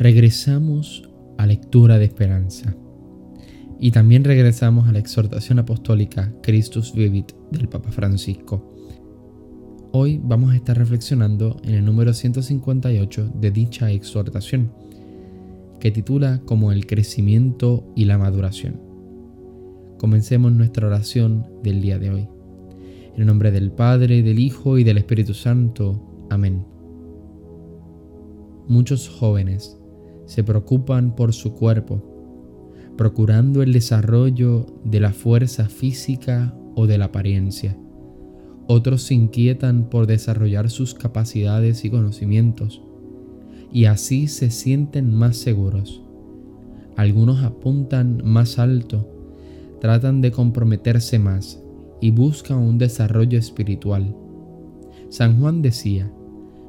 Regresamos a lectura de esperanza y también regresamos a la exhortación apostólica Christus Vivit del Papa Francisco. Hoy vamos a estar reflexionando en el número 158 de dicha exhortación, que titula como el crecimiento y la maduración. Comencemos nuestra oración del día de hoy. En el nombre del Padre, del Hijo y del Espíritu Santo. Amén. Muchos jóvenes se preocupan por su cuerpo, procurando el desarrollo de la fuerza física o de la apariencia. Otros se inquietan por desarrollar sus capacidades y conocimientos, y así se sienten más seguros. Algunos apuntan más alto, tratan de comprometerse más y buscan un desarrollo espiritual. San Juan decía,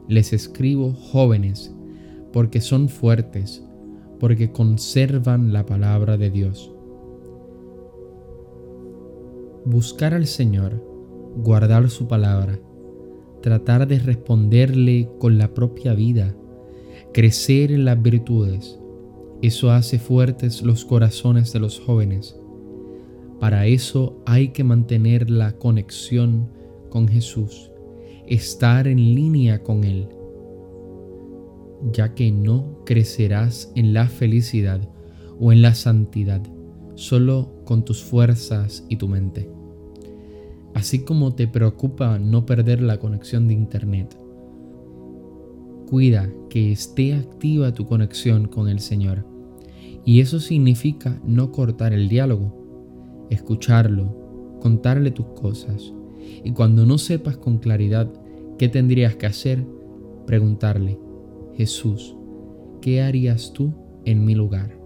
les escribo jóvenes, porque son fuertes, porque conservan la palabra de Dios. Buscar al Señor, guardar su palabra, tratar de responderle con la propia vida, crecer en las virtudes, eso hace fuertes los corazones de los jóvenes. Para eso hay que mantener la conexión con Jesús, estar en línea con Él ya que no crecerás en la felicidad o en la santidad solo con tus fuerzas y tu mente. Así como te preocupa no perder la conexión de Internet, cuida que esté activa tu conexión con el Señor. Y eso significa no cortar el diálogo, escucharlo, contarle tus cosas. Y cuando no sepas con claridad qué tendrías que hacer, preguntarle, Jesús, ¿qué harías tú en mi lugar?